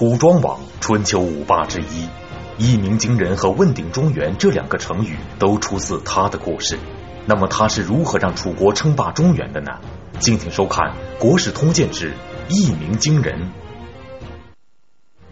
楚庄王，春秋五霸之一，一鸣惊人和问鼎中原这两个成语都出自他的故事。那么他是如何让楚国称霸中原的呢？敬请收看《国史通鉴之一鸣惊人》。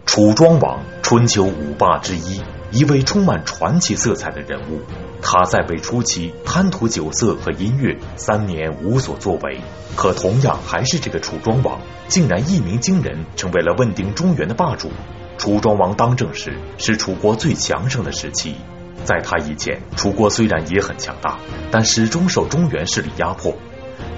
楚庄王，春秋五霸之一，一位充满传奇色彩的人物。他在位初期贪图酒色和音乐，三年无所作为。可同样还是这个楚庄王，竟然一鸣惊人，成为了问鼎中原的霸主。楚庄王当政时是楚国最强盛的时期，在他以前，楚国虽然也很强大，但始终受中原势力压迫。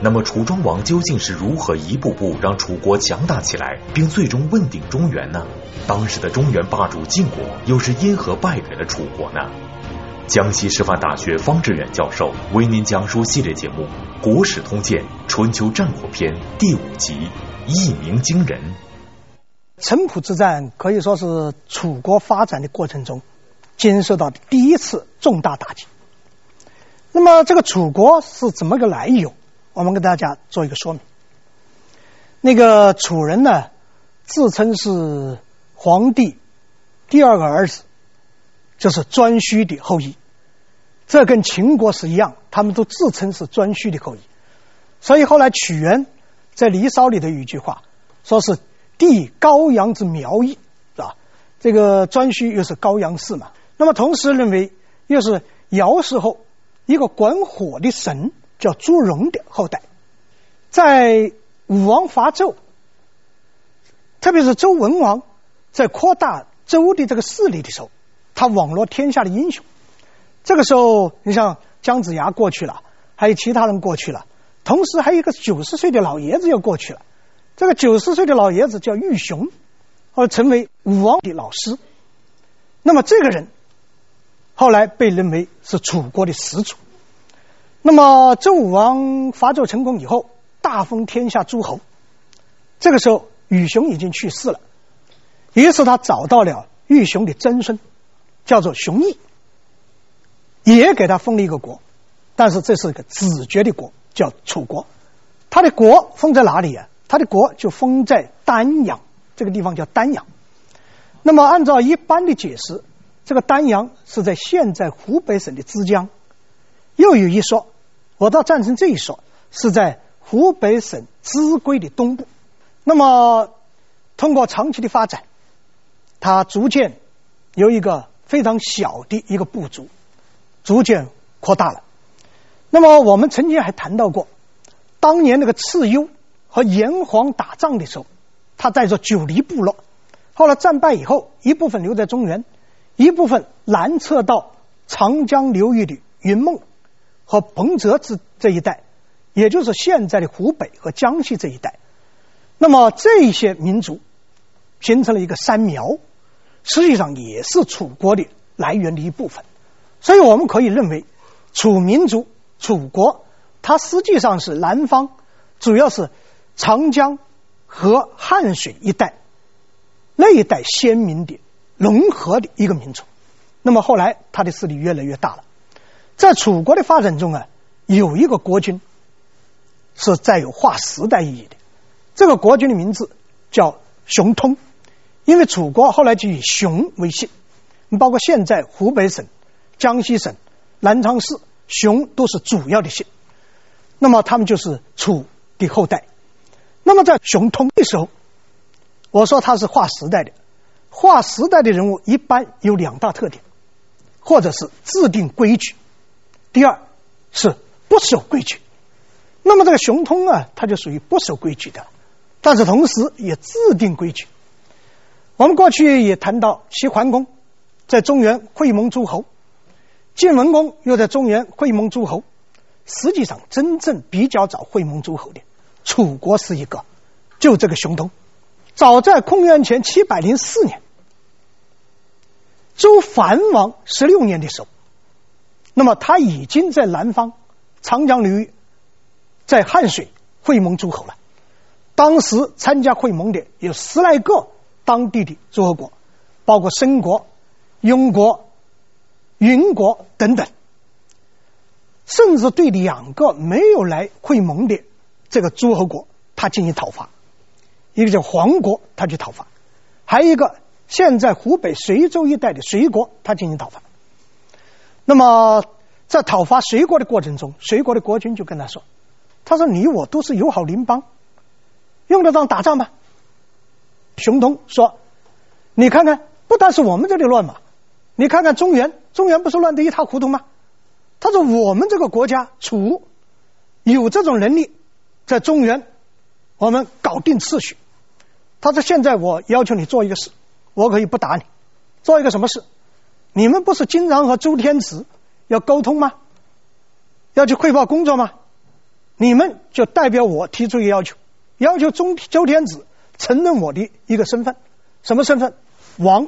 那么楚庄王究竟是如何一步步让楚国强大起来，并最终问鼎中原呢？当时的中原霸主晋国又是因何败给了楚国呢？江西师范大学方志远教授为您讲述系列节目《国史通鉴·春秋战国篇》第五集《一鸣惊人》。城濮之战可以说是楚国发展的过程中经受到的第一次重大打击。那么，这个楚国是怎么个来由？我们给大家做一个说明。那个楚人呢，自称是黄帝第二个儿子，就是颛顼的后裔。这跟秦国是一样，他们都自称是颛顼的后裔，所以后来屈原在《离骚》里头有一句话，说是帝高阳之苗裔，是吧？这个颛顼又是高阳氏嘛，那么同时认为又是尧时候一个管火的神叫朱融的后代，在武王伐纣，特别是周文王在扩大周的这个势力的时候，他网罗天下的英雄。这个时候，你像姜子牙过去了，还有其他人过去了，同时还有一个九十岁的老爷子要过去了。这个九十岁的老爷子叫豫熊，而成为武王的老师。那么这个人后来被认为是楚国的始祖。那么周武王伐纣成功以后，大封天下诸侯。这个时候，豫熊已经去世了，于是他找到了豫熊的曾孙，叫做熊绎。也给他封了一个国，但是这是一个子爵的国，叫楚国。他的国封在哪里啊？他的国就封在丹阳这个地方，叫丹阳。那么按照一般的解释，这个丹阳是在现在湖北省的枝江。又有一说，我倒赞成这一说，是在湖北省秭归的东部。那么通过长期的发展，它逐渐由一个非常小的一个部族。逐渐扩大了。那么我们曾经还谈到过，当年那个蚩尤和炎黄打仗的时候，他带着九黎部落，后来战败以后，一部分留在中原，一部分南撤到长江流域的云梦和彭泽之这一带，也就是现在的湖北和江西这一带。那么这些民族形成了一个三苗，实际上也是楚国的来源的一部分。所以我们可以认为，楚民族、楚国，它实际上是南方，主要是长江和汉水一带那一带先民的融合的一个民族。那么后来，它的势力越来越大了。在楚国的发展中啊，有一个国君是带有划时代意义的。这个国君的名字叫熊通，因为楚国后来就以熊为姓，包括现在湖北省。江西省南昌市熊都是主要的姓，那么他们就是楚的后代。那么在熊通的时候，我说他是划时代的，划时代的人物一般有两大特点，或者是制定规矩，第二是不守规矩。那么这个熊通啊，他就属于不守规矩的，但是同时也制定规矩。我们过去也谈到齐桓公在中原会盟诸侯。晋文公又在中原会盟诸侯，实际上真正比较早会盟诸侯的，楚国是一个，就这个熊通。早在公元前七百零四年，周桓王十六年的时候，那么他已经在南方长江流域，在汉水会盟诸侯了。当时参加会盟的有十来个当地的诸侯国，包括申国、雍国。云国等等，甚至对两个没有来会盟的这个诸侯国，他进行讨伐。一个叫黄国，他去讨伐；还有一个现在湖北随州一带的隋国，他进行讨伐。那么在讨伐隋国的过程中，隋国的国君就跟他说：“他说你我都是友好邻邦，用得着打仗吗？”熊通说：“你看看，不但是我们这里乱嘛，你看看中原，中原不是乱得一塌糊涂吗？”他说：“我们这个国家楚有这种能力，在中原我们搞定秩序。”他说：“现在我要求你做一个事，我可以不打你，做一个什么事？你们不是经常和周天子要沟通吗？要去汇报工作吗？你们就代表我提出一个要求，要求中周天子。”承认我的一个身份，什么身份？王。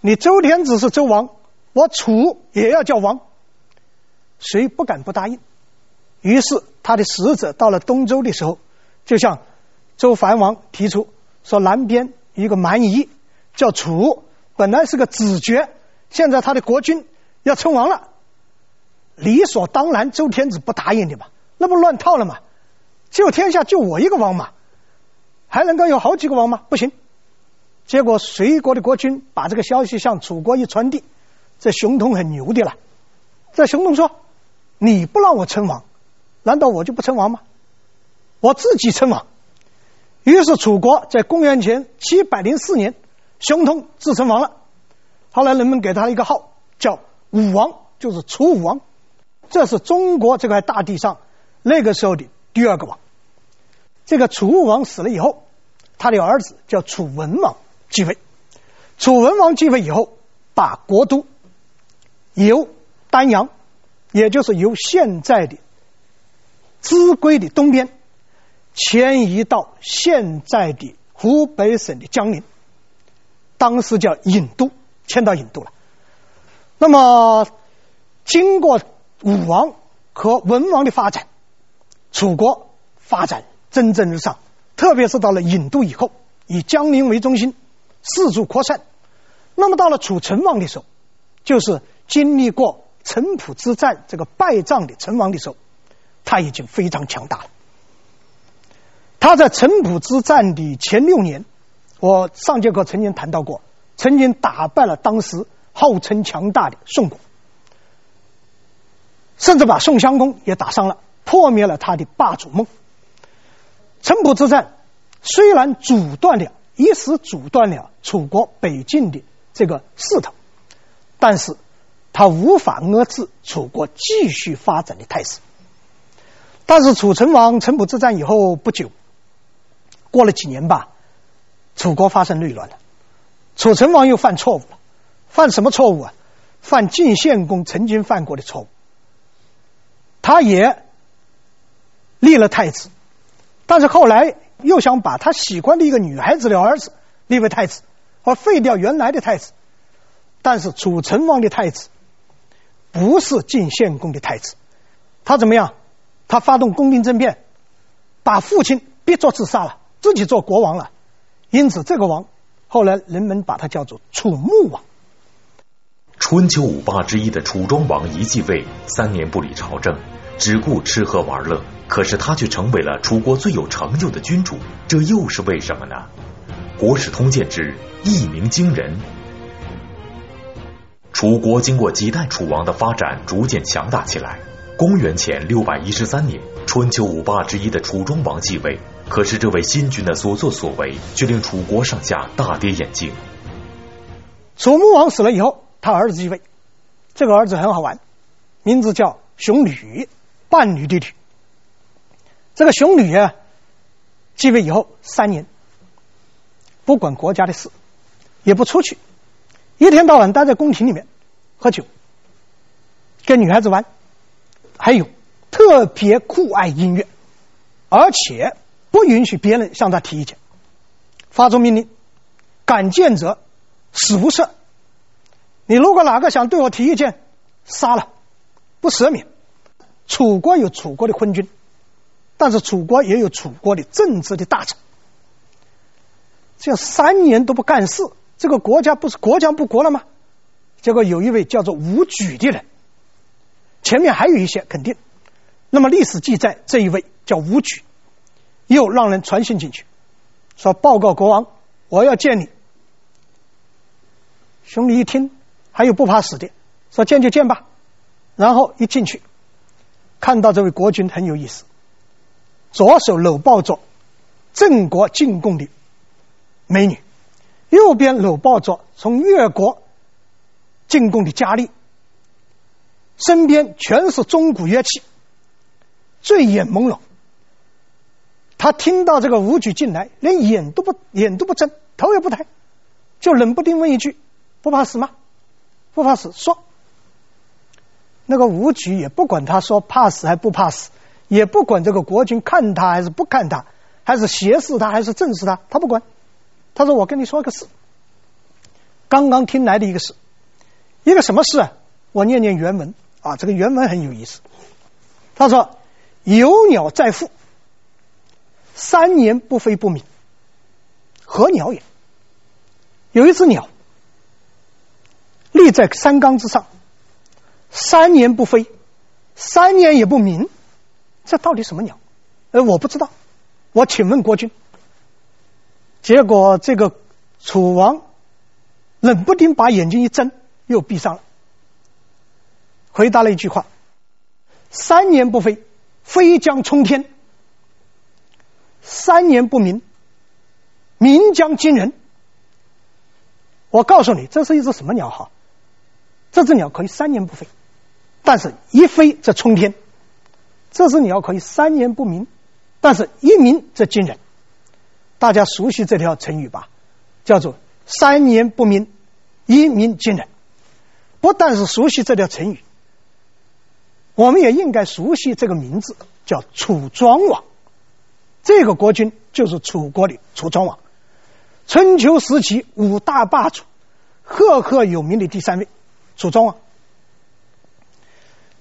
你周天子是周王，我楚也要叫王。谁不敢不答应？于是他的使者到了东周的时候，就向周桓王提出说：南边一个蛮夷叫楚，本来是个子爵，现在他的国君要称王了。理所当然，周天子不答应的嘛，那不乱套了吗？就天下就我一个王嘛。还能够有好几个王吗？不行。结果隋国的国君把这个消息向楚国一传递，这熊通很牛的了。这熊通说：“你不让我称王，难道我就不称王吗？我自己称王。”于是楚国在公元前七百零四年，熊通自称王了。后来人们给他一个号叫武王，就是楚武王。这是中国这块大地上那个时候的第二个王。这个楚武王死了以后，他的儿子叫楚文王继位。楚文王继位以后，把国都由丹阳，也就是由现在的秭归的东边，迁移到现在的湖北省的江陵，当时叫郢都，迁到郢都了。那么，经过武王和文王的发展，楚国发展。蒸蒸日上，特别是到了郢都以后，以江陵为中心，四处扩散。那么到了楚成王的时候，就是经历过城濮之战这个败仗的成王的时候，他已经非常强大了。他在城濮之战的前六年，我上节课曾经谈到过，曾经打败了当时号称强大的宋国，甚至把宋襄公也打伤了，破灭了他的霸主梦。城濮之战虽然阻断了，一时阻断了楚国北进的这个势头，但是他无法遏制楚国继续发展的态势。但是楚成王城濮之战以后不久，过了几年吧，楚国发生内乱了，楚成王又犯错误了，犯什么错误啊？犯晋献公曾经犯过的错误，他也立了太子。但是后来又想把他喜欢的一个女孩子的儿子立为太子，而废掉原来的太子。但是楚成王的太子不是晋献公的太子，他怎么样？他发动宫廷政变，把父亲逼作自杀了，自己做国王了。因此，这个王后来人们把他叫做楚穆王。春秋五霸之一的楚庄王一继位，三年不理朝政，只顾吃喝玩乐。可是他却成为了楚国最有成就的君主，这又是为什么呢？《国史通鉴》之一鸣惊人。楚国经过几代楚王的发展，逐渐强大起来。公元前六百一十三年，春秋五霸之一的楚庄王继位。可是这位新君的所作所为，却令楚国上下大跌眼镜。楚穆王死了以后，他儿子继位。这个儿子很好玩，名字叫熊吕，伴侣的侣。这个熊女啊，继位以后三年，不管国家的事，也不出去，一天到晚待在宫廷里面喝酒，跟女孩子玩，还有特别酷爱音乐，而且不允许别人向他提意见，发出命令：敢谏者死无赦。你如果哪个想对我提意见，杀了，不赦免。楚国有楚国的昏君。但是楚国也有楚国的正直的大臣，这三年都不干事，这个国家不是国将不国了吗？结果有一位叫做武举的人，前面还有一些肯定。那么历史记载，这一位叫武举，又让人传信进去，说报告国王，我要见你，兄弟一听，还有不怕死的，说见就见吧。然后一进去，看到这位国君很有意思，左手搂抱着郑国进贡的美女，右边搂抱着从越国进贡的佳丽，身边全是钟鼓乐器，醉眼朦胧。他听到这个武举进来，连眼都不眼都不睁，头也不抬，就冷不丁问一句：“不怕死吗？不怕死。”说，那个武举也不管他说怕死还不怕死，也不管这个国君看他还是不看他，还是斜视他还是正视他，他不管。他说：“我跟你说个事，刚刚听来的一个事，一个什么事啊？我念念原文啊，这个原文很有意思。他说：‘有鸟在腹。’”三年不飞不鸣，何鸟也？有一只鸟立在山岗之上，三年不飞，三年也不鸣，这到底什么鸟？呃，我不知道，我请问国君。结果这个楚王冷不丁把眼睛一睁，又闭上了，回答了一句话：三年不飞，飞将冲天。三年不鸣，鸣将惊人。我告诉你，这是一只什么鸟哈？这只鸟可以三年不飞，但是一飞则冲天。这只鸟可以三年不鸣，但是一鸣则惊人。大家熟悉这条成语吧？叫做“三年不鸣，一鸣惊人”。不但是熟悉这条成语，我们也应该熟悉这个名字，叫楚庄王。这个国君就是楚国的楚庄王，春秋时期五大霸主赫赫有名的第三位楚庄王。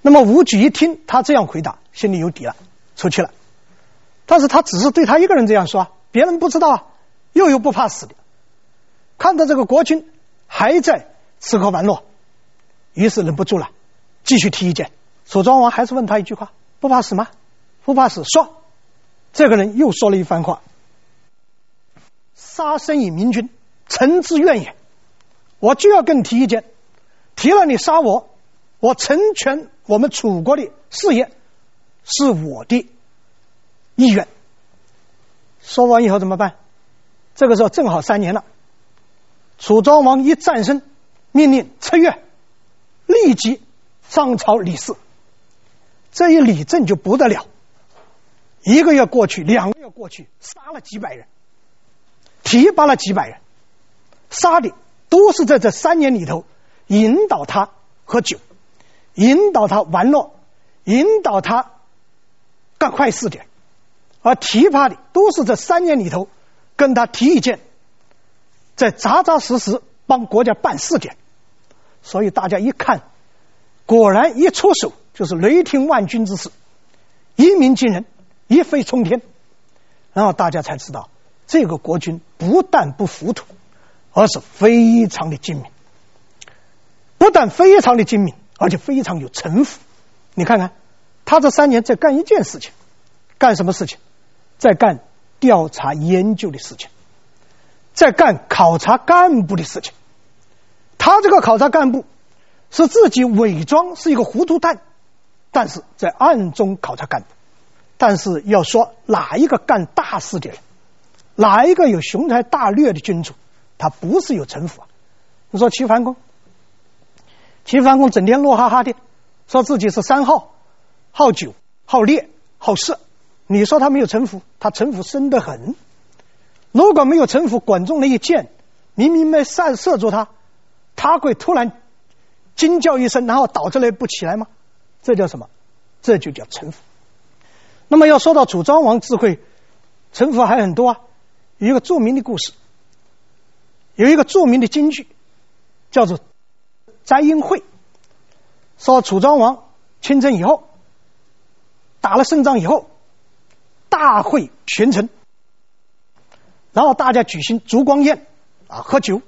那么吴举一听他这样回答，心里有底了，出去了。但是他只是对他一个人这样说，别人不知道啊，又有不怕死的。看到这个国君还在吃喝玩乐，于是忍不住了，继续提意见。楚庄王还是问他一句话：“不怕死吗？不怕死，说。”这个人又说了一番话：“杀生以明君，臣之愿也。我就要跟你提意见，提了你杀我，我成全我们楚国的事业，是我的意愿。”说完以后怎么办？这个时候正好三年了。楚庄王一站身，命令撤月立即上朝理事。这一理政就不得了。一个月过去，两个月过去，杀了几百人，提拔了几百人，杀的都是在这三年里头引导他喝酒，引导他玩乐，引导他干坏事的，而提拔的都是这三年里头跟他提意见，在扎扎实实帮国家办事的。所以大家一看，果然一出手就是雷霆万钧之势，一鸣惊人。一飞冲天，然后大家才知道，这个国君不但不糊涂，而是非常的精明。不但非常的精明，而且非常有城府。你看看，他这三年在干一件事情，干什么事情？在干调查研究的事情，在干考察干部的事情。他这个考察干部是自己伪装是一个糊涂蛋，但是在暗中考察干部。但是要说哪一个干大事的人，哪一个有雄才大略的君主，他不是有城府啊？你说齐桓公，齐桓公整天乐哈哈的，说自己是三好，好酒、好猎、好色。你说他没有城府？他城府深得很。如果没有城府，管仲那一箭明明没射射住他，他会突然惊叫一声，然后倒下来不起来吗？这叫什么？这就叫城府。那么要说到楚庄王智慧，城府还很多啊。有一个著名的故事，有一个著名的京剧，叫做《翟英会》。说楚庄王亲征以后，打了胜仗以后，大会群臣，然后大家举行烛光宴啊，喝酒。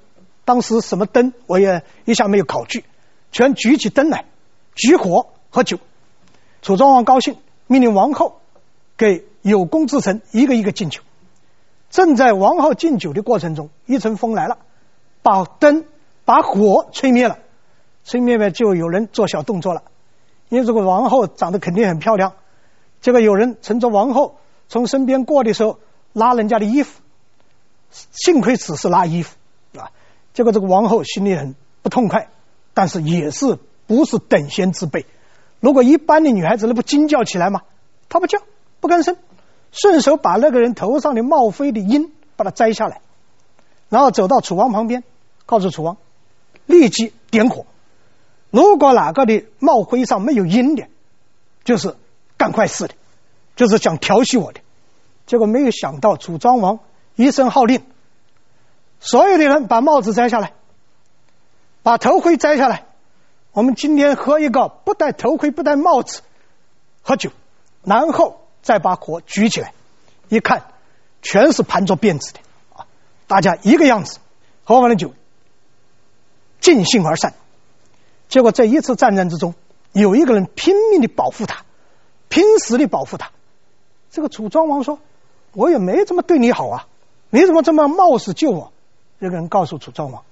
当时什么灯我也一下没有考据，全举起灯来，举火喝酒。楚庄王高兴，命令王后。给有功之臣一个一个敬酒，正在王后敬酒的过程中，一阵风来了，把灯、把火吹灭了，吹灭灭就有人做小动作了，因为这个王后长得肯定很漂亮，这个有人乘着王后从身边过的时候拉人家的衣服，幸亏只是拉衣服啊，结果这个王后心里很不痛快，但是也是不是等闲之辈，如果一般的女孩子那不惊叫起来吗？她不叫，不吭声，顺手把那个人头上的帽徽的缨把它摘下来，然后走到楚王旁边，告诉楚王。立即点火。如果哪个的帽徽上没有缨的，就是干坏事的，就是想调戏我的。结果没有想到，楚庄王一声号令，所有的人把帽子摘下来，把头盔摘下来。我们今天喝一个不戴头盔、不戴帽子喝酒，然后再把火举起来，一看全是盘着辫子的啊，大家一个样子，喝完了酒。尽兴而散，结果在一次战争之中，有一个人拼命的保护他，拼死的保护他。这个楚庄王说：“我也没怎么对你好啊，你怎么这么冒死救我？”这个人告诉楚庄王：“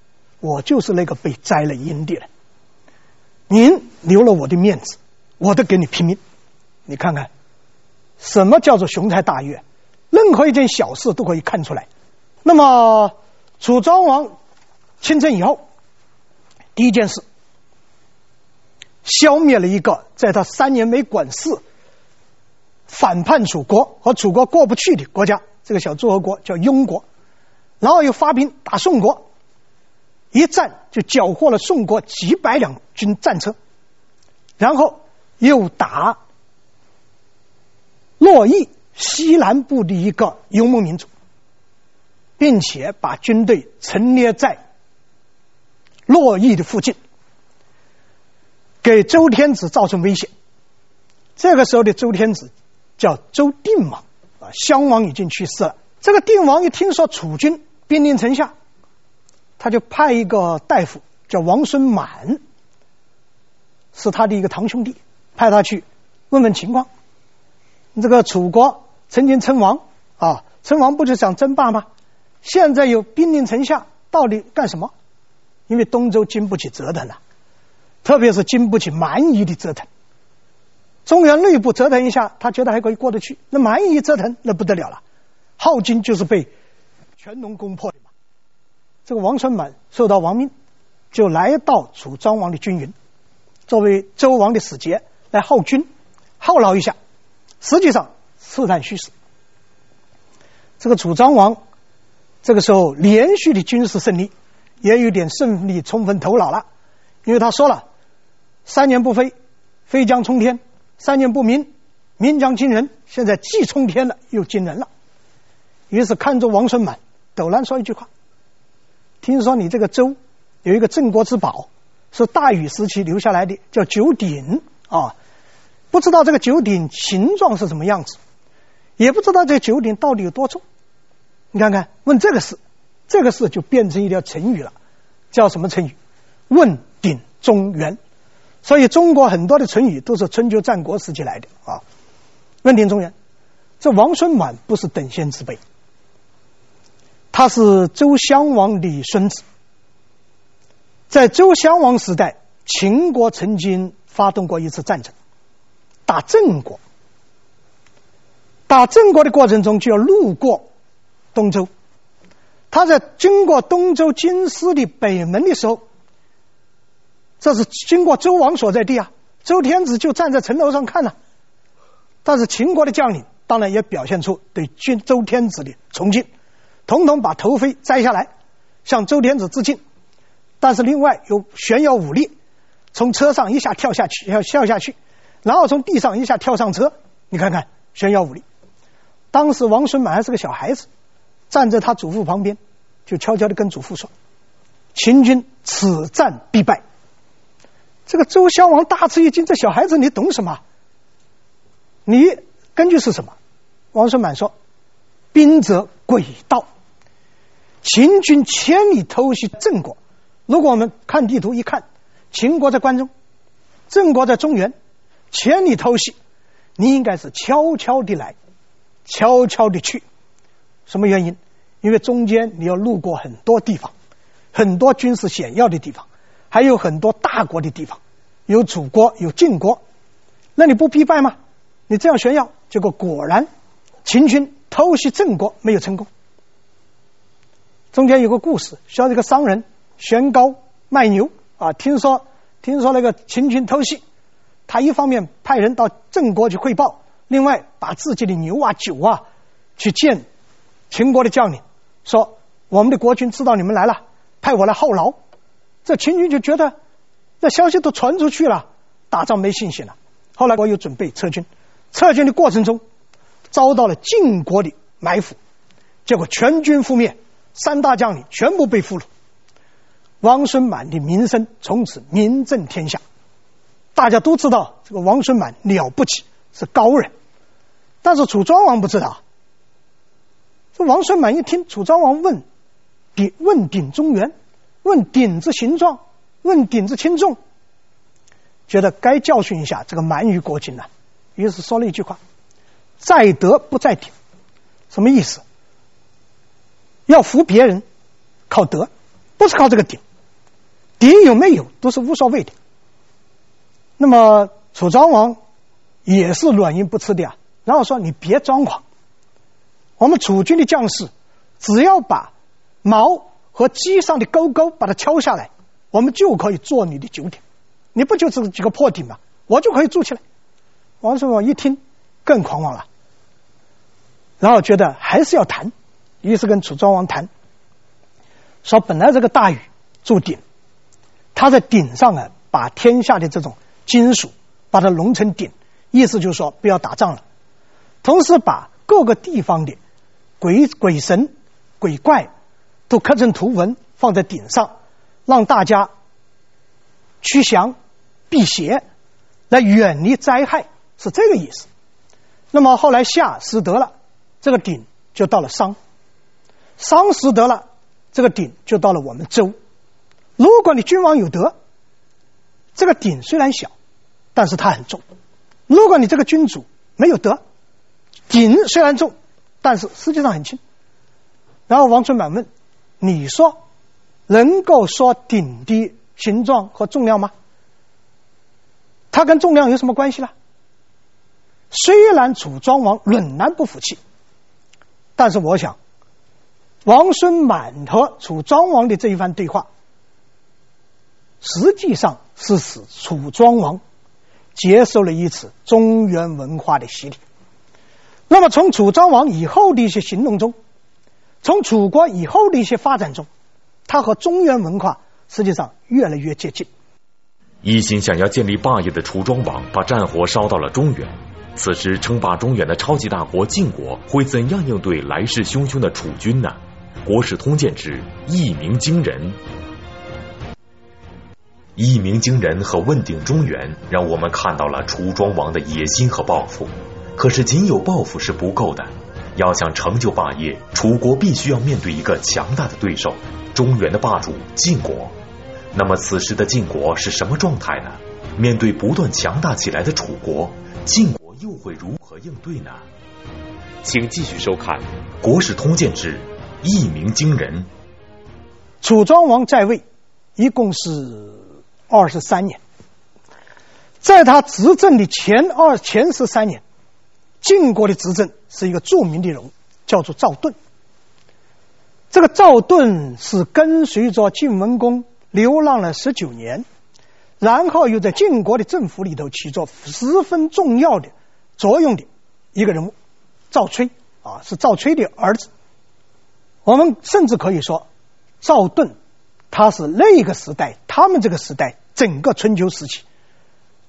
我就是那个被摘了缨的人，您留了我的面子，我都给你拼命。你看看，什么叫做雄才大略？任何一件小事都可以看出来。那么楚庄王亲政以后。”第一件事，消灭了一个在他三年没管事、反叛楚国和楚国过不去的国家，这个小诸侯国叫庸国，然后又发兵打宋国，一战就缴获了宋国几百辆军战车，然后又打洛邑西南部的一个游牧民族，并且把军队陈列在。洛邑的附近，给周天子造成威胁。这个时候的周天子叫周定王啊，襄王已经去世了。这个定王一听说楚军兵临城下，他就派一个大夫叫王孙满，是他的一个堂兄弟，派他去问问情况。这个楚国曾经称王啊，称王不就想争霸吗？现在有兵临城下，到底干什么？因为东周经不起折腾了，特别是经不起蛮夷的折腾。中原内部折腾一下，他觉得还可以过得去。那蛮夷折腾，那不得了了。鄗京就是被全龙攻破的嘛。这个王孙满受到王命，就来到楚庄王的军营，作为周王的使节来犒军，犒劳一下。实际上刺探虚实。这个楚庄王这个时候连续的军事胜利。也有点胜利冲昏头脑了，因为他说了：“三年不飞，飞将冲天；三年不鸣，鸣将惊人。现在既冲天了，又惊人了。”于是看着王孙满，陡然说一句话：“听说你这个周有一个镇国之宝，是大禹时期留下来的，叫九鼎啊。不知道这个九鼎形状是什么样子，也不知道这九鼎到底有多重。你看看，问这个事。”这个事就变成一条成语了，叫什么成语？问鼎中原。所以中国很多的成语都是春秋战国时期来的啊。问鼎中原，这王孙满不是等闲之辈，他是周襄王的孙子。在周襄王时代，秦国曾经发动过一次战争，打郑国。打郑国的过程中，就要路过东周。他在经过东周京师的北门的时候，这是经过周王所在地啊。周天子就站在城楼上看了，但是秦国的将领当然也表现出对君周天子的崇敬，统统把头盔摘下来向周天子致敬。但是另外有炫耀武力，从车上一下跳下去，要跳下去，然后从地上一下跳上车。你看看炫耀武力。当时王孙满还是个小孩子。站在他祖父旁边，就悄悄地跟祖父说：“秦军此战必败。”这个周襄王大吃一惊：“这小孩子你懂什么？你根据是什么？”王孙满说：“兵者诡道，秦军千里偷袭郑国。如果我们看地图一看，秦国在关中，郑国在中原，千里偷袭，你应该是悄悄地来，悄悄地去。”什么原因？因为中间你要路过很多地方，很多军事险要的地方，还有很多大国的地方，有楚国，有晋国，那你不必败吗？你这样炫耀，结果果然秦军偷袭郑国没有成功。中间有个故事，说这个商人悬高卖牛啊，听说听说那个秦军偷袭，他一方面派人到郑国去汇报，另外把自己的牛啊酒啊去见秦国的将领，说我们的国君知道你们来了，派我来犒劳。这秦军就觉得这消息都传出去了，打仗没信心了。后来我又准备撤军，撤军的过程中遭到了晋国的埋伏，结果全军覆灭，三大将领全部被俘虏。王孙满的名声从此名震天下，大家都知道这个王孙满了不起，是高人。但是楚庄王不知道。这王孙满一听楚庄王问鼎问鼎中原，问鼎之形状，问鼎之轻重，觉得该教训一下这个蛮夷国君了，于是说了一句话：“在德不在鼎。”什么意思？要服别人，靠德，不是靠这个鼎。鼎有没有都是无所谓的。那么楚庄王也是软硬不吃的啊，然后说：“你别装狂。”我们楚军的将士，只要把矛和机上的钩钩把它敲下来，我们就可以做你的九鼎。你不就是几个破鼎吗？我就可以筑起来。王孙王一听更狂妄了，然后觉得还是要谈，于是跟楚庄王谈，说本来这个大禹筑鼎，他在鼎上啊，把天下的这种金属把它熔成鼎，意思就是说不要打仗了，同时把各个地方的。鬼鬼神、鬼怪都刻成图文放在鼎上，让大家驱祥、避邪，来远离灾害，是这个意思。那么后来夏失德了，这个鼎就到了商；商失德了，这个鼎就到了我们周。如果你君王有德，这个鼎虽然小，但是它很重；如果你这个君主没有德，鼎虽然重。但是实际上很轻。然后王孙满问：“你说能够说鼎的形状和重量吗？它跟重量有什么关系呢？”虽然楚庄王仍然不服气，但是我想，王孙满和楚庄王的这一番对话，实际上是使楚庄王接受了一次中原文化的洗礼。那么，从楚庄王以后的一些行动中，从楚国以后的一些发展中，他和中原文化实际上越来越接近。一心想要建立霸业的楚庄王，把战火烧到了中原。此时，称霸中原的超级大国晋国会怎样应对来势汹汹的楚军呢？《国史通鉴》之一鸣惊人，一鸣惊人和问鼎中原，让我们看到了楚庄王的野心和抱负。可是，仅有抱负是不够的。要想成就霸业，楚国必须要面对一个强大的对手——中原的霸主晋国。那么，此时的晋国是什么状态呢？面对不断强大起来的楚国，晋国又会如何应对呢？请继续收看《国史通鉴之一鸣惊人》。楚庄王在位一共是二十三年，在他执政的前二前十三年。晋国的执政是一个著名的人物，叫做赵盾。这个赵盾是跟随着晋文公流浪了十九年，然后又在晋国的政府里头起着十分重要的作用的一个人物，赵崔啊，是赵崔的儿子。我们甚至可以说，赵盾他是那个时代，他们这个时代整个春秋时期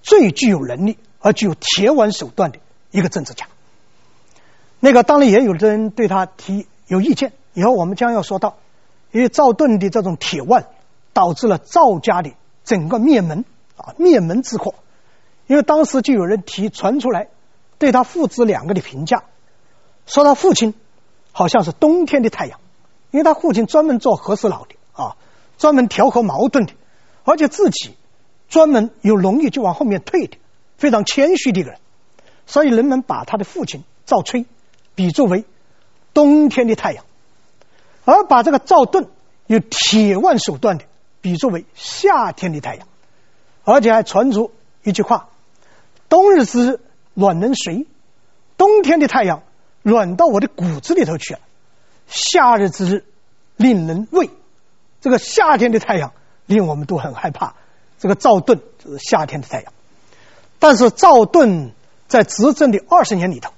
最具有能力而具有铁腕手段的。一个政治家，那个当然也有的人对他提有意见。以后我们将要说到，因为赵盾的这种铁腕，导致了赵家的整个灭门啊，灭门之祸。因为当时就有人提传出来，对他父子两个的评价，说他父亲好像是冬天的太阳，因为他父亲专门做和事佬的啊，专门调和矛盾的，而且自己专门有容易就往后面退的，非常谦虚的一个人。所以人们把他的父亲赵崔比作为冬天的太阳，而把这个赵盾有铁腕手段的比作为夏天的太阳，而且还传出一句话：“冬日之日暖人髓，冬天的太阳暖到我的骨子里头去了；夏日之日令人畏，这个夏天的太阳令我们都很害怕。”这个赵盾就是夏天的太阳，但是赵盾在执政的二十年里头，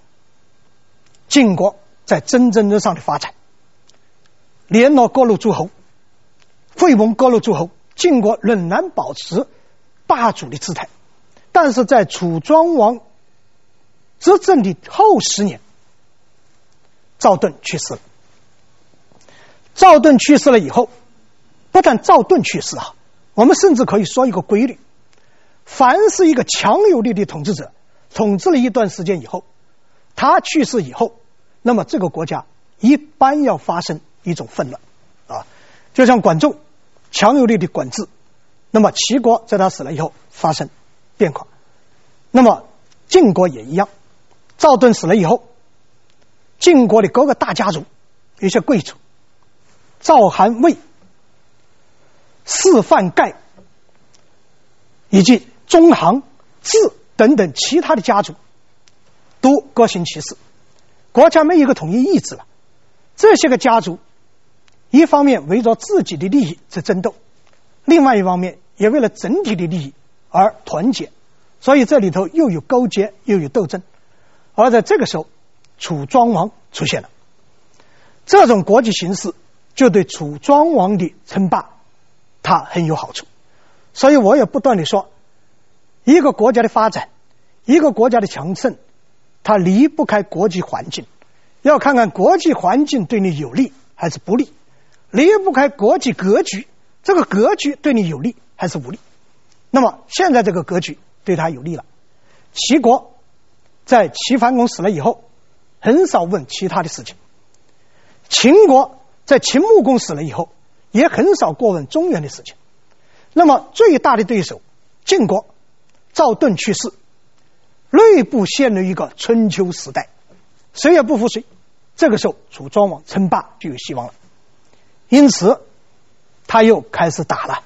晋国在蒸蒸日上的发展，联络各路诸侯。会盟各路诸侯，晋国仍然保持霸主的姿态，但是在楚庄王执政的后十年，赵盾去世了。赵盾去世了以后，不但赵盾去世啊，我们甚至可以说一个规律：凡是一个强有力的统治者统治了一段时间以后，他去世以后，那么这个国家一般要发生一种混乱啊，就像管仲。强有力的管制，那么齐国在他死了以后发生变化，那么晋国也一样。赵盾死了以后，晋国的各个大家族，有些贵族，赵、韩、魏、士、范、盖，以及中行、智等等其他的家族，都各行其事，国家没有一个统一意志了。这些个家族。一方面围着自己的利益在争斗，另外一方面也为了整体的利益而团结，所以这里头又有勾结又有斗争。而在这个时候，楚庄王出现了，这种国际形势就对楚庄王的称霸他很有好处。所以我也不断的说，一个国家的发展，一个国家的强盛，它离不开国际环境，要看看国际环境对你有利还是不利。离不开国际格局，这个格局对你有利还是无利？那么现在这个格局对他有利了。齐国在齐桓公死了以后，很少问其他的事情；秦国在秦穆公死了以后，也很少过问中原的事情。那么最大的对手晋国，赵盾去世，内部陷入一个春秋时代，谁也不服谁。这个时候，楚庄王称霸就有希望了。因此，他又开始打了。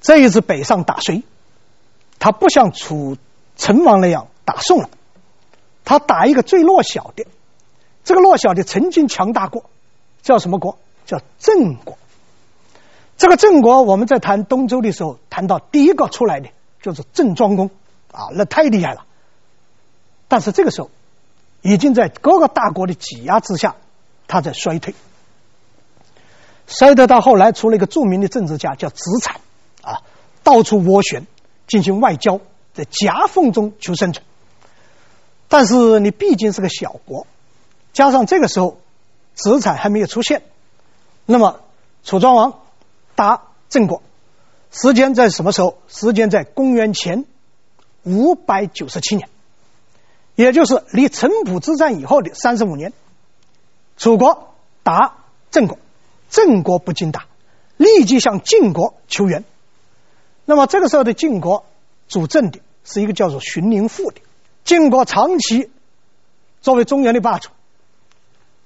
这一次北上打谁？他不像楚成王那样打宋了，他打一个最弱小的。这个弱小的曾经强大过，叫什么国？叫郑国。这个郑国，我们在谈东周的时候谈到第一个出来的就是郑庄公啊，那太厉害了。但是这个时候，已经在各个大国的挤压之下，他在衰退。衰退到后来，出了一个著名的政治家叫子产，啊，到处斡旋，进行外交，在夹缝中求生存。但是你毕竟是个小国，加上这个时候子产还没有出现，那么楚庄王打郑国，时间在什么时候？时间在公元前五百九十七年，也就是离城濮之战以后的三十五年，楚国打郑国。郑国不禁打，立即向晋国求援。那么这个时候的晋国主政的是一个叫做荀林父的。晋国长期作为中原的霸主，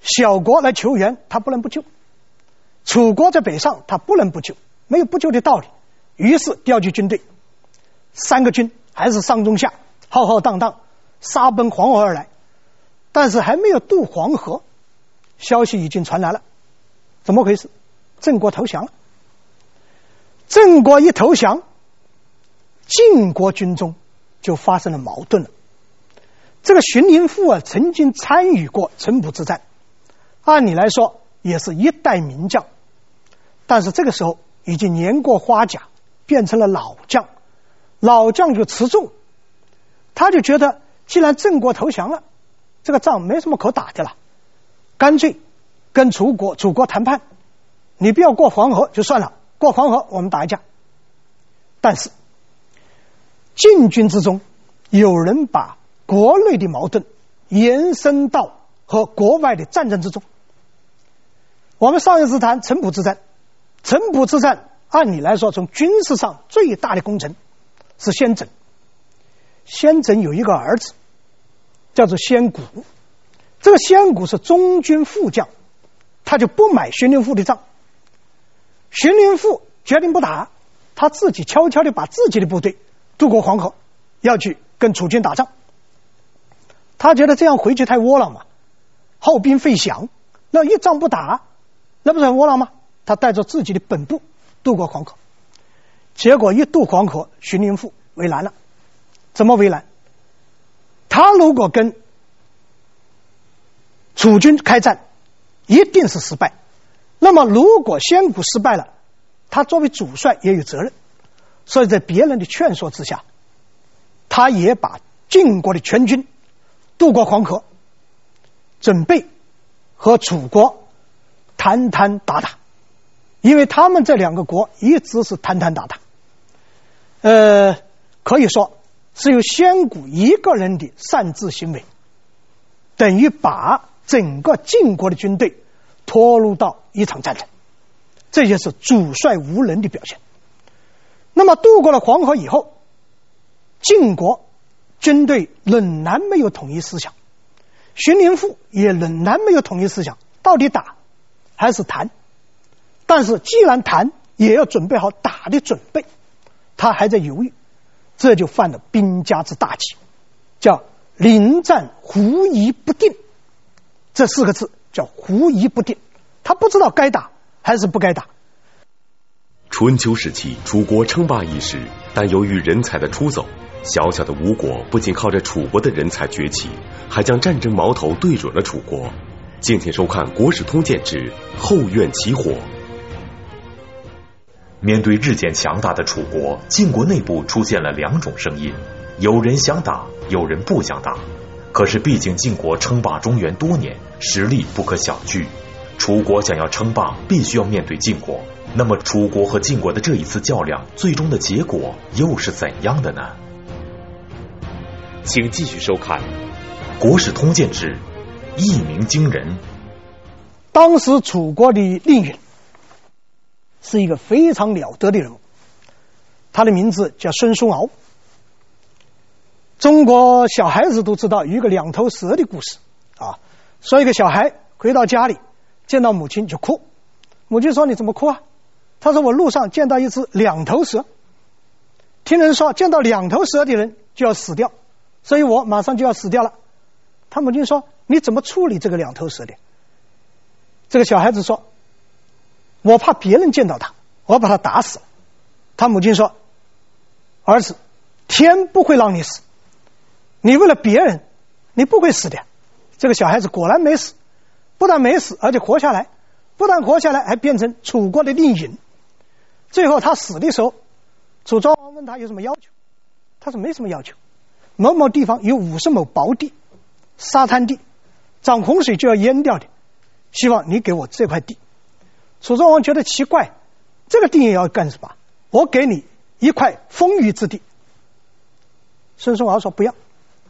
小国来求援，他不能不救。楚国在北上，他不能不救，没有不救的道理。于是调集军队，三个军还是上中下，浩浩荡荡杀奔黄河而来。但是还没有渡黄河，消息已经传来了。怎么回事？郑国投降了。郑国一投降，晋国军中就发生了矛盾了。这个荀林父啊，曾经参与过城濮之战，按理来说也是一代名将，但是这个时候已经年过花甲，变成了老将。老将就持重，他就觉得，既然郑国投降了，这个仗没什么可打的了，干脆。跟楚国、楚国谈判，你不要过黄河就算了，过黄河我们打一架。但是晋军之中有人把国内的矛盾延伸到和国外的战争之中。我们上一次谈城濮之战，城濮之战按理来说，从军事上最大的功臣是先整。先整有一个儿子叫做先古，这个先古是中军副将。他就不买荀林父的账，荀林父决定不打，他自己悄悄地把自己的部队渡过黄河，要去跟楚军打仗。他觉得这样回去太窝囊嘛，耗兵费饷，那一仗不打，那不是很窝囊吗？他带着自己的本部渡过黄河，结果一渡黄河，荀林父为难了。怎么为难？他如果跟楚军开战，一定是失败。那么，如果先谷失败了，他作为主帅也有责任。所以在别人的劝说之下，他也把晋国的全军渡过黄河，准备和楚国谈谈打打。因为他们这两个国一直是谈谈打打。呃，可以说是由先谷一个人的擅自行为，等于把整个晋国的军队拖入到一场战争，这就是主帅无能的表现。那么渡过了黄河以后，晋国军队仍然没有统一思想，荀林父也仍然没有统一思想，到底打还是谈？但是既然谈，也要准备好打的准备，他还在犹豫，这就犯了兵家之大忌，叫临战狐疑不定。这四个字叫狐疑不定，他不知道该打还是不该打。春秋时期，楚国称霸一时，但由于人才的出走，小小的吴国不仅靠着楚国的人才崛起，还将战争矛头对准了楚国。敬请收看《国史通鉴之后院起火》。面对日渐强大的楚国，晋国内部出现了两种声音：有人想打，有人不想打。可是，毕竟晋国称霸中原多年，实力不可小觑。楚国想要称霸，必须要面对晋国。那么，楚国和晋国的这一次较量，最终的结果又是怎样的呢？请继续收看《国史通鉴之一鸣惊人》。当时，楚国的令尹是一个非常了得的人物，他的名字叫孙叔敖。中国小孩子都知道一个两头蛇的故事啊，说一个小孩回到家里，见到母亲就哭，母亲说：“你怎么哭啊？”他说：“我路上见到一只两头蛇，听人说见到两头蛇的人就要死掉，所以我马上就要死掉了。”他母亲说：“你怎么处理这个两头蛇的？”这个小孩子说：“我怕别人见到他，我把他打死了。”他母亲说：“儿子，天不会让你死。”你为了别人，你不会死的。这个小孩子果然没死，不但没死，而且活下来，不但活下来，还变成楚国的令尹。最后他死的时候，楚庄王问他有什么要求，他说没什么要求。某某地方有五十亩薄地，沙滩地，涨洪水就要淹掉的，希望你给我这块地。楚庄王觉得奇怪，这个地也要干什么？我给你一块丰腴之地。孙叔敖说不要。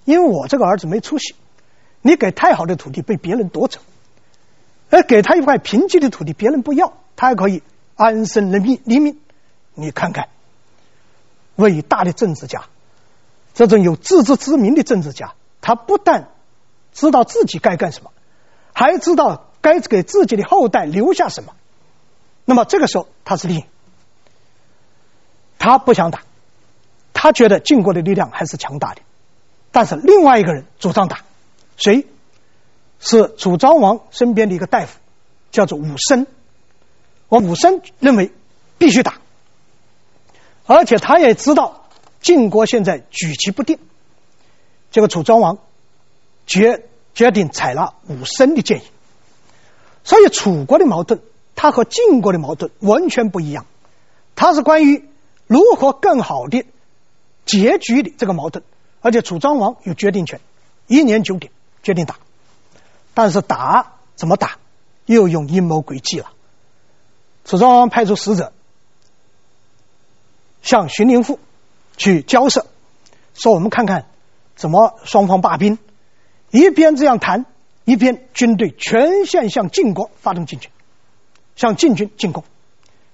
因为我这个儿子没出息，你给太好的土地被别人夺走，而给他一块贫瘠的土地别人不要，他还可以安身立命。立命，你看看，伟大的政治家，这种有自知之明的政治家，他不但知道自己该干什么，还知道该给自己的后代留下什么。那么这个时候他是令，他不想打，他觉得晋国的力量还是强大的。但是另外一个人主张打，谁？是楚庄王身边的一个大夫，叫做伍参。我伍参认为必须打，而且他也知道晋国现在举棋不定。这个楚庄王决决定采纳伍参的建议。所以楚国的矛盾，它和晋国的矛盾完全不一样。它是关于如何更好的结局的这个矛盾。而且楚庄王有决定权，一年九鼎决定打，但是打怎么打，又用阴谋诡计了。楚庄王派出使者向荀林父去交涉，说我们看看怎么双方罢兵，一边这样谈，一边军队全线向晋国发动进军，向晋军进攻。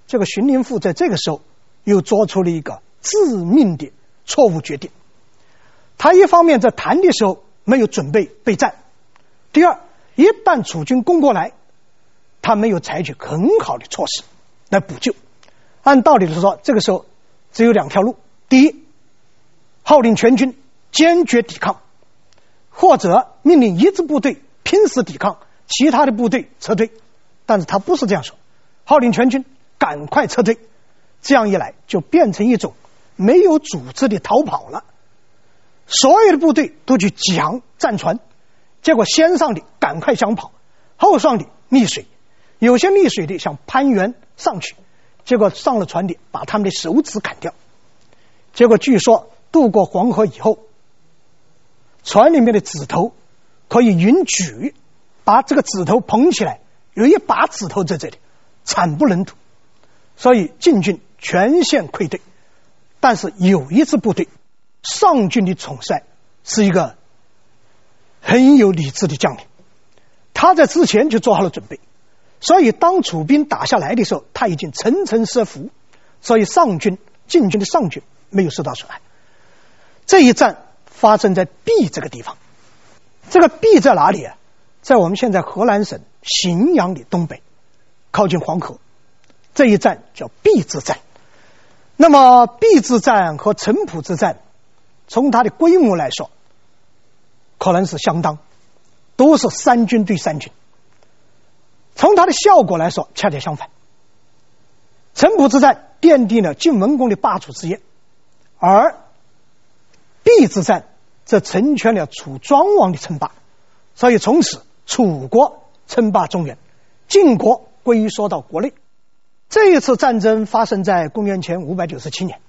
这个荀林父在这个时候又做出了一个致命的错误决定。他一方面在谈的时候没有准备备战，第二，一旦楚军攻过来，他没有采取很好的措施来补救。按道理来说，这个时候只有两条路：第一，号令全军坚决抵抗；或者命令一支部队拼死抵抗，其他的部队撤退。但是他不是这样说，号令全军赶快撤退。这样一来，就变成一种没有组织的逃跑了。所有的部队都去抢战船，结果先上的赶快想跑，后上的溺水，有些溺水的想攀援上去，结果上了船的把他们的手指砍掉。结果据说渡过黄河以后，船里面的指头可以允举，把这个指头捧起来，有一把指头在这里，惨不忍睹。所以晋军全线溃退，但是有一支部队。上军的统帅是一个很有理智的将领，他在之前就做好了准备，所以当楚兵打下来的时候，他已经层层设伏，所以上军晋军的上军没有受到损害。这一战发生在 B 这个地方，这个 B 在哪里啊？在我们现在河南省荥阳的东北，靠近黄河。这一战叫 B 之战。那么 B 之战和城濮之战。从它的规模来说，可能是相当，都是三军对三军。从它的效果来说，恰恰相反。城濮之战奠定了晋文公的霸主之业，而毕之战则成全了楚庄王的称霸。所以从此楚国称霸中原，晋国龟缩到国内。这一次战争发生在公元前五百九十七年。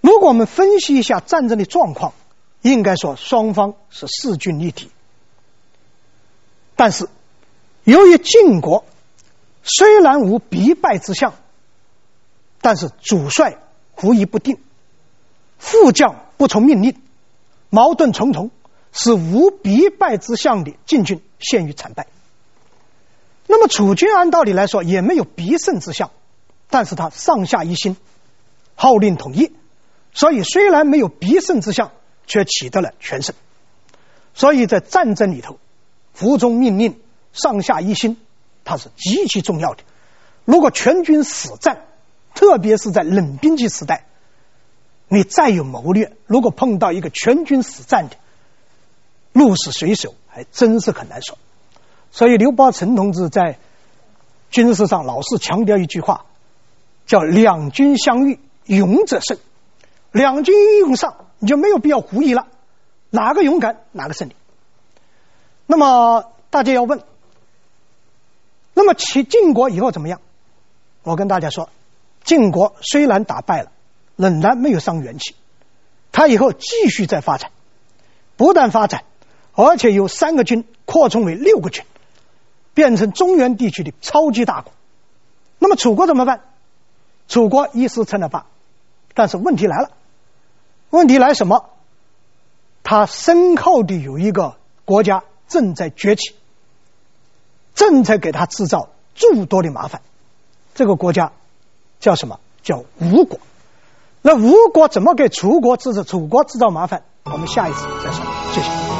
如果我们分析一下战争的状况，应该说双方是势均力敌。但是，由于晋国虽然无必败之象，但是主帅狐疑不定，副将不从命令，矛盾重重，使无必败之象的晋军陷于惨败。那么楚军按道理来说也没有必胜之象，但是他上下一心，号令统一。所以，虽然没有必胜之象，却取得了全胜。所以在战争里头，服从命令、上下一心，它是极其重要的。如果全军死战，特别是在冷兵器时代，你再有谋略，如果碰到一个全军死战的，鹿死谁手，还真是很难说。所以，刘伯承同志在军事上老是强调一句话，叫“两军相遇，勇者胜”。两军一用上，你就没有必要狐疑了，哪个勇敢，哪个胜利。那么大家要问，那么其晋国以后怎么样？我跟大家说，晋国虽然打败了，仍然没有伤元气，他以后继续在发展，不但发展，而且由三个军扩充为六个军，变成中原地区的超级大国。那么楚国怎么办？楚国一时成了霸，但是问题来了。问题来什么？他身后的有一个国家正在崛起，正在给他制造诸多的麻烦。这个国家叫什么？叫吴国。那吴国怎么给楚国制造楚国制造麻烦？我们下一次再说。谢谢。